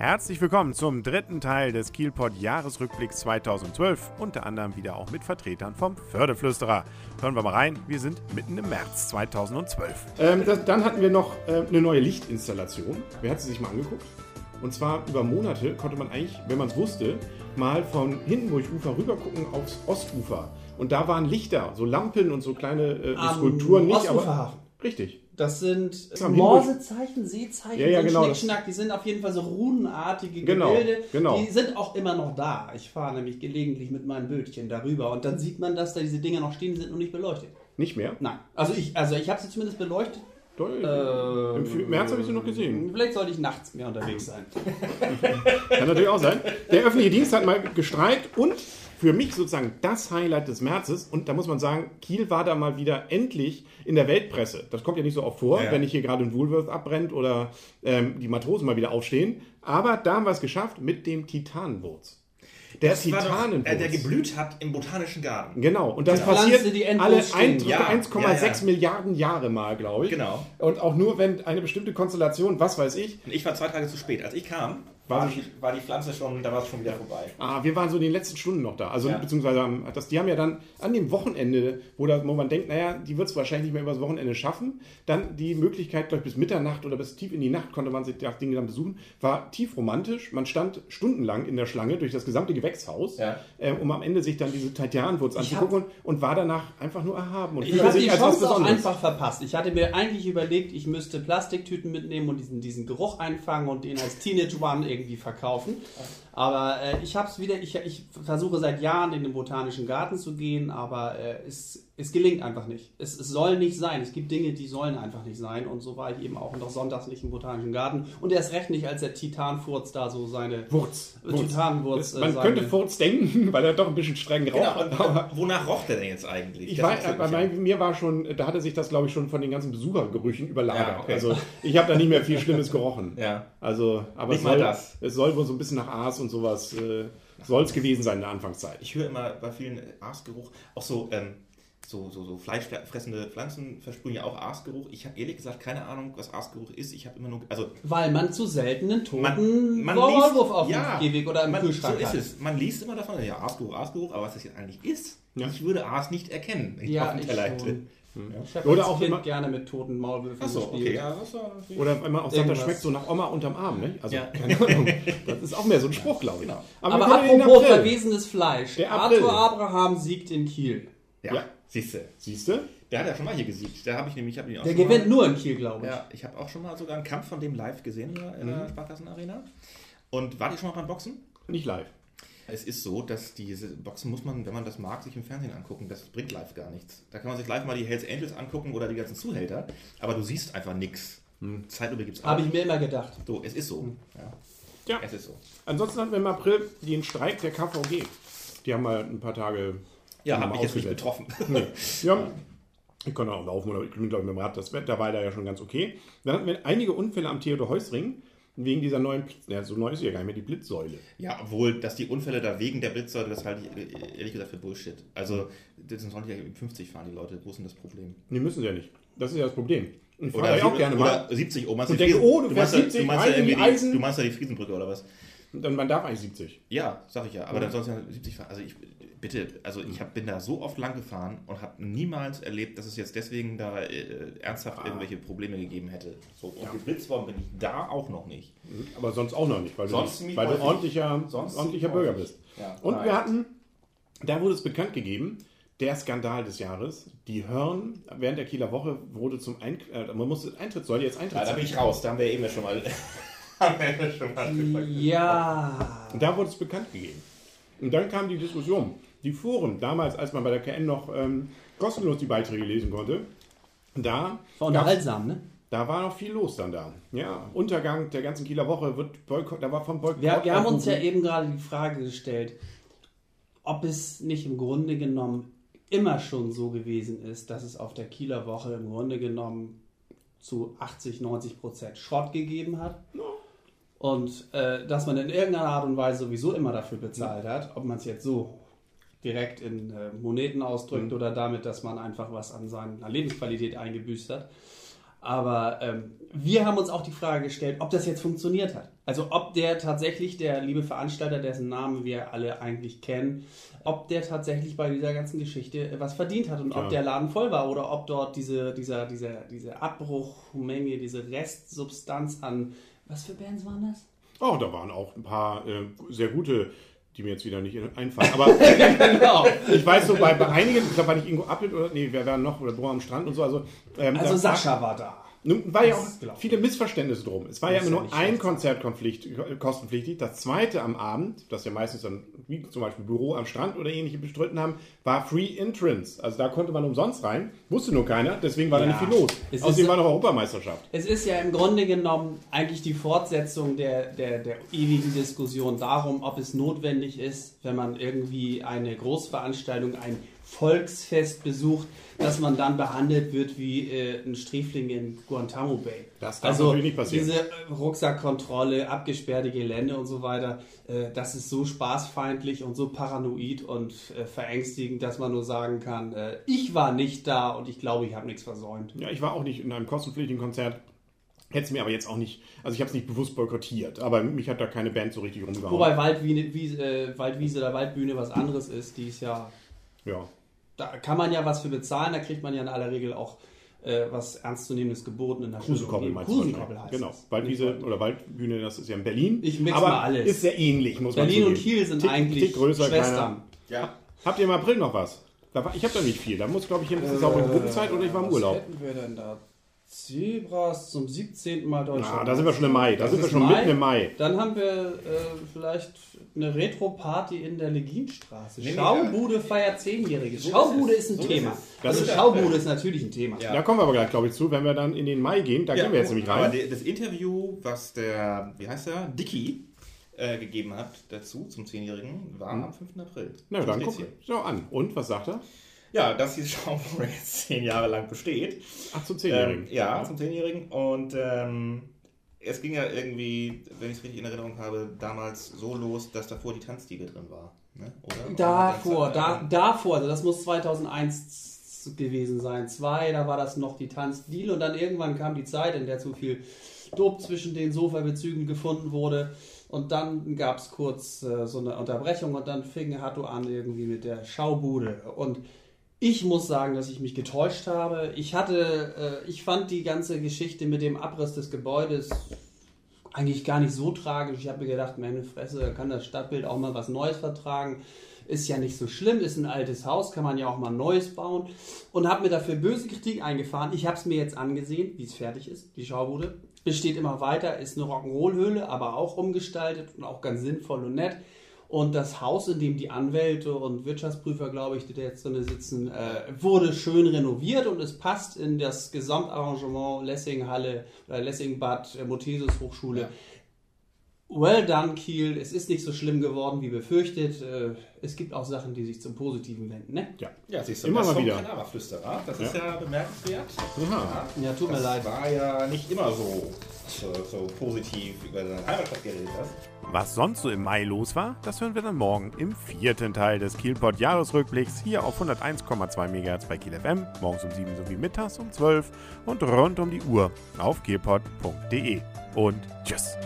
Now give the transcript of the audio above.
Herzlich willkommen zum dritten Teil des Kielpot Jahresrückblicks 2012, unter anderem wieder auch mit Vertretern vom Fördeflüsterer. Hören wir mal rein, wir sind mitten im März 2012. Ähm, das, dann hatten wir noch äh, eine neue Lichtinstallation. Wer hat sie sich mal angeguckt? Und zwar über Monate konnte man eigentlich, wenn man es wusste, mal von Hindenburg-Ufer rüber gucken aufs Ostufer. Und da waren Lichter, so Lampen und so kleine äh, Am Skulpturen nicht, aber Ostuferhafen. richtig. Das sind Morsezeichen, Seezeichen, Ja, ja, genau, Schnickschnack. Die sind auf jeden Fall so runenartige Genau, Gebilde. genau. Die sind auch immer noch da. Ich fahre nämlich gelegentlich mit meinem Bötchen darüber und dann sieht man, dass da diese Dinger noch stehen, die sind noch nicht beleuchtet. Nicht mehr? Nein. Also ich, also ich habe sie zumindest beleuchtet. Doch, Im März habe ich sie noch gesehen. Vielleicht sollte ich nachts mehr unterwegs sein. Kann natürlich auch sein. Der öffentliche Dienst hat mal gestreikt und für mich sozusagen das Highlight des Märzes. Und da muss man sagen, Kiel war da mal wieder endlich in der Weltpresse. Das kommt ja nicht so oft vor, Ja. wenn nicht hier gerade ein Woolworth abbrennt oder ähm, die Matrosen mal wieder aufstehen. Aber da haben wir es geschafft mit dem Titanenwurz. Der Das war doch, Titanenwurz. äh, der geblüht hat im Botanischen Garten. Genau, und das Pflanze, passiert alle stinkt. 1,6 Ja, ja, ja. Milliarden Jahre mal, glaube ich. Genau. Und auch nur, wenn eine bestimmte Konstellation, was weiß ich, Und ich war zwei Tage zu spät. Als ich kam, War die, war die Pflanze schon, da war es schon wieder vorbei. Ah, wir waren so in den letzten Stunden noch da. Also, Ja. beziehungsweise, am- das, die haben ja dann an dem Wochenende, wo, da, wo man denkt, naja, die wird es wahrscheinlich nicht mehr übers Wochenende schaffen, dann die Möglichkeit, glaube ich, bis Mitternacht oder bis tief in die Nacht konnte man sich das Ding dann besuchen. War tief romantisch. Man stand stundenlang in der Schlange durch das gesamte Gewächshaus, Ja. äh, um am Ende sich dann diese Titanenwurz Ich anzugucken und, und war danach einfach nur erhaben. Und Ich habe die Chance auch einfach verpasst. Ich hatte mir eigentlich überlegt, ich müsste Plastiktüten mitnehmen und diesen, diesen Geruch einfangen und den als Teenage One irgendwie verkaufen. Aber äh, ich habe es wieder, ich, ich versuche seit Jahren in den Botanischen Garten zu gehen, aber äh, es, es gelingt einfach nicht. Es, es soll nicht sein. Es gibt Dinge, die sollen einfach nicht sein. Und so war ich eben auch noch sonntags nicht im Botanischen Garten. Und erst recht nicht, als der Titanfurz da so seine Wurz. Wurz. Titanenwurz. äh, Man seine- könnte Furz denken, weil er doch ein bisschen streng Genau. raucht. Und, und wonach roch der denn jetzt eigentlich? Ich Das war, interessiert bei ja. mein, mir war schon, da hatte sich das, glaube ich, schon von den ganzen Besuchergerüchen überlagert. Ja, okay. Also ich habe da nicht mehr viel Schlimmes gerochen. Ja. Also, aber Nicht es mal soll, das. es soll wohl so ein bisschen nach Aas und sowas äh, soll es gewesen sein in der Anfangszeit. Ich höre immer bei vielen Aasgeruch, auch so, ähm, so, so, so fleischfressende Pflanzen versprühen ja auch Aasgeruch. Ich habe ehrlich gesagt keine Ahnung, was Aasgeruch ist. Ich habe immer nur, also Weil man zu selten einen toten man, man Maulwurf auf ja, dem Gehweg oder im man, Kühlschrank So ist hat. es. Man liest immer davon, ja, Aasgeruch, Aasgeruch, aber was das jetzt eigentlich ist, Ja. ich würde Aas nicht erkennen, wenn ich Ja, auf ich Teller schon. Ich habe Oder auch Kind immer- gerne mit toten Maulwürfen Achso, gespielt. okay, ja, war Oder wenn man auch sagt, das schmeckt so nach Oma unterm Arm, ne? Also, Ja. keine Ahnung. Das ist auch mehr so ein Spruch, glaube ich. Genau. Aber, den apropos April. verwesenes Fleisch. Der. Arthur Abraham siegt in Kiel. Ja, Ja. siehst du. Siehst du? Der hat ja schon mal hier gesiegt. Da habe ich nämlich, ich habe ihn auch Der schon gewinnt mal, nur in Kiel, glaube ich. Ja, ich habe auch schon mal sogar einen Kampf von dem live gesehen in Mhm. der Sparkassenarena. Und wart ihr schon mal beim Boxen? Nicht live. Es ist so, dass diese Boxen muss man, wenn man das mag, sich im Fernsehen angucken. Das bringt live gar nichts. Da kann man sich live mal die Hells Angels angucken oder die ganzen Zuhälter, aber du siehst einfach nichts. Hm. Zeitlupe gibt es Habe ich mir immer gedacht. So, es ist so. Ja. Ja. Es ist so. Ansonsten hatten wir im April den Streik der KVG. Die haben mal ein paar Tage Ja, wir mich jetzt nicht betroffen. Nee. Ja, ich kann auch laufen oder ich bin, glaube ich, mit dem Rad. Das Wetter war da ja schon ganz okay. Dann hatten wir einige Unfälle am Theodor-Heuss-Ring wegen dieser neuen, ja, so neu ist sie ja gar nicht mehr, die Blitzsäule. Ja, obwohl, dass die Unfälle da wegen der Blitzsäule, das halte ich äh, ehrlich gesagt für Bullshit. Also, das sind ja 50 fahren die Leute. Wo ist denn das Problem? Nee, müssen sie ja nicht. Das ist ja das Problem. Und Oder, ich auch gerne mal. oder 70. Oh, meinst Und denke, oh, du meinst fährst ja- 70, meinst rein ja die Eisen. du meinst ja die Friesenbrücke oder was? Dann, man darf eigentlich 70. Ja, sag ich ja. Aber dann sonst ja 70 fahren. Also ich bitte, also ich hab, bin da so oft lang gefahren und habe niemals erlebt, dass es jetzt deswegen da äh, ernsthaft irgendwelche Probleme gegeben hätte. So, und geblitzt worden bin ich da auch noch nicht. Aber sonst auch noch nicht, weil Sonst du, weil du ordentlicher, Sonst ordentlicher Bürger bist. Ja. Und Nein. wir hatten, da wurde es bekannt gegeben, der Skandal des Jahres. Die Hörn während der Kieler Woche wurde zum Ein äh, man musste Eintritt, sollte jetzt Eintritt Ja, da bin ich raus. Da haben wir eben schon mal. Ja. Und da wurde es bekannt gegeben. Und dann kam die Diskussion. Die Foren, damals, als man bei der KN noch ähm, kostenlos die Beiträge lesen konnte, da, War unterhaltsam, ne? da war noch viel los dann da. Ja, Untergang der ganzen Kieler Woche wird Boykott, da war vom Boykott. Wir, wir haben uns ja eben gerade die Frage gestellt, ob es nicht im Grunde genommen immer schon so gewesen ist, dass es auf der Kieler Woche im Grunde genommen zu 80, 90 Prozent Schrott gegeben hat. Und äh, dass man in irgendeiner Art und Weise sowieso immer dafür bezahlt hat, ob man es jetzt so direkt in äh, Moneten ausdrückt oder damit, dass man einfach was an seiner Lebensqualität eingebüßt hat. Aber ähm, wir haben uns auch die Frage gestellt, ob das jetzt funktioniert hat. Also ob der tatsächlich, der liebe Veranstalter, dessen Namen wir alle eigentlich kennen, ob der tatsächlich bei dieser ganzen Geschichte was verdient hat und Klar. ob der Laden voll war oder ob dort diese, dieser, dieser, diese Abbruchmenge, diese Restsubstanz an, was für Bands waren das? Oh, da waren auch ein paar äh, sehr gute, die mir jetzt wieder nicht einfallen. Aber genau. ich weiß so, bei, bei einigen, ich glaube, war nicht Ingo Appelt oder, nee, wer war noch, oder Bohr am Strand und so. Also, ähm, Also Sascha war da. Nun war ja auch Das ist klar. viele Missverständnisse drum. Es war ja immer ja nur ein. Konzertkonflikt äh, kostenpflichtig. Das zweite am Abend, das ja meistens dann, wie zum Beispiel Büro am Strand oder ähnliche bestritten haben, war Free Entrance. Also da konnte man umsonst rein. Wusste nur keiner, deswegen war da Ja. nicht viel los. Es Außerdem war noch Europameisterschaft. Es ist ja im Grunde genommen eigentlich die Fortsetzung der, der, der ewigen Diskussion darum, ob es notwendig ist, wenn man irgendwie eine Großveranstaltung, ein Volksfest besucht, dass man dann behandelt wird wie äh, ein Sträfling in Guantanamo Bay. Das darf also natürlich nicht passieren. diese äh, Rucksackkontrolle, abgesperrte Gelände und so weiter, äh, das ist so spaßfeindlich und so paranoid und äh, verängstigend, dass man nur sagen kann, äh, ich war nicht da und ich glaube, ich habe nichts versäumt. Ja, ich war auch nicht in einem kostenpflichtigen Konzert. Hätte es mir aber jetzt auch nicht, also ich habe es nicht bewusst boykottiert, aber mich hat da keine Band so richtig rumgehauen. Wobei Waldwiese, Wiese, äh, Waldwiese oder Waldbühne was anderes ist, die ist ja, ja. Da kann man ja was für bezahlen, da kriegt man ja in aller Regel auch äh, was ernstzunehmendes geboten in der Krusenkoppel Schule. meinst du Krusenkoppel heißt Genau. Waldwiese oder Waldbühne, das ist ja in Berlin. Ich mix aber mal alles. ist sehr ähnlich, muss man Berlin und. Kiel sind Tick- eigentlich Tick größer, Schwestern. Ja. Habt ihr im April noch was? Ich habe da nicht viel. Da muss, glaube ich, hin. Das ist Äh, in Gruppenzeit oder ich war im was Urlaub. hätten wir denn da? Zebras zum 17. Mal Deutschland. Ah, da sind wir schon im Mai. Da Das sind wir schon Mai. mitten im Mai. Dann haben wir äh, vielleicht eine Retro-Party in der Leginstraße. Nee, nee, Schaubude feiert Zehnjähriges. So Schaubude ist ist ein So Thema. ist es. Das also ist- Schaubude ist natürlich ein Thema. Ja. Da kommen wir aber gleich, glaube ich, zu, wenn wir dann in den Mai gehen. Da gehen wir jetzt nämlich Aber rein. der, das Interview, was der, wie heißt der, Dicky äh, gegeben hat dazu zum 10-Jährigen, war am 5. April. Na, dann guck hier. schau an. Und, was sagt er? Ja, dass diese Schaumburg jetzt 10 Jahre lang besteht. Ach, zum Zehnjährigen. Ähm, ja, zum 10-Jährigen. Und ähm, es ging ja irgendwie, wenn ich es richtig in Erinnerung habe, damals so los, dass davor die Tanzdiege drin war. Ne? Oder? Davor, da, dann- davor, also das muss 2001 gewesen sein. Zwei, da war das noch die Tanzdeal und dann irgendwann kam die Zeit, in der zu viel Dope zwischen den Sofabezügen gefunden wurde. Und dann gab es kurz äh, so eine Unterbrechung und dann fing Hatto an irgendwie mit der Schaubude. Und ich muss sagen, dass ich mich getäuscht habe. Ich hatte, äh, ich fand die ganze Geschichte mit dem Abriss des Gebäudes eigentlich gar nicht so tragisch. Ich habe mir gedacht, meine Fresse, kann das Stadtbild auch mal was Neues vertragen. Ist ja nicht so schlimm, ist ein altes Haus, kann man ja auch mal Neues bauen. Und habe mir dafür böse Kritik eingefahren. Ich habe es mir jetzt angesehen, wie es fertig ist, die Schaubude. Besteht immer weiter, ist eine Rock'n'Roll-Höhle, aber auch umgestaltet und auch ganz sinnvoll und nett. Und das Haus, in dem die Anwälte und Wirtschaftsprüfer, glaube ich, die da jetzt drin sitzen, äh, wurde schön renoviert und es passt in das Gesamtarrangement Lessing-Halle oder Lessing-Bad, äh, Mothesis Hochschule. Well done, Kiel. Es ist nicht so schlimm geworden, wie befürchtet. Äh, es gibt auch Sachen, die sich zum Positiven wenden. Ne? Ja. Ja, siehst du, Immer das mal wieder. Kadaverflüsterer. Das Ja. ist ja bemerkenswert. Ja. Ja, tut mir das leid. war ja nicht immer so, so, so positiv über seine Heimatstadt geredet hast. Was sonst so im Mai los war, das hören wir dann morgen im vierten Teil des Kielpot Jahresrückblicks hier auf 101,2 MHz bei Kiel FM, morgens um 7 sowie mittags um 12 und rund um die Uhr auf kielpot.de. Und tschüss.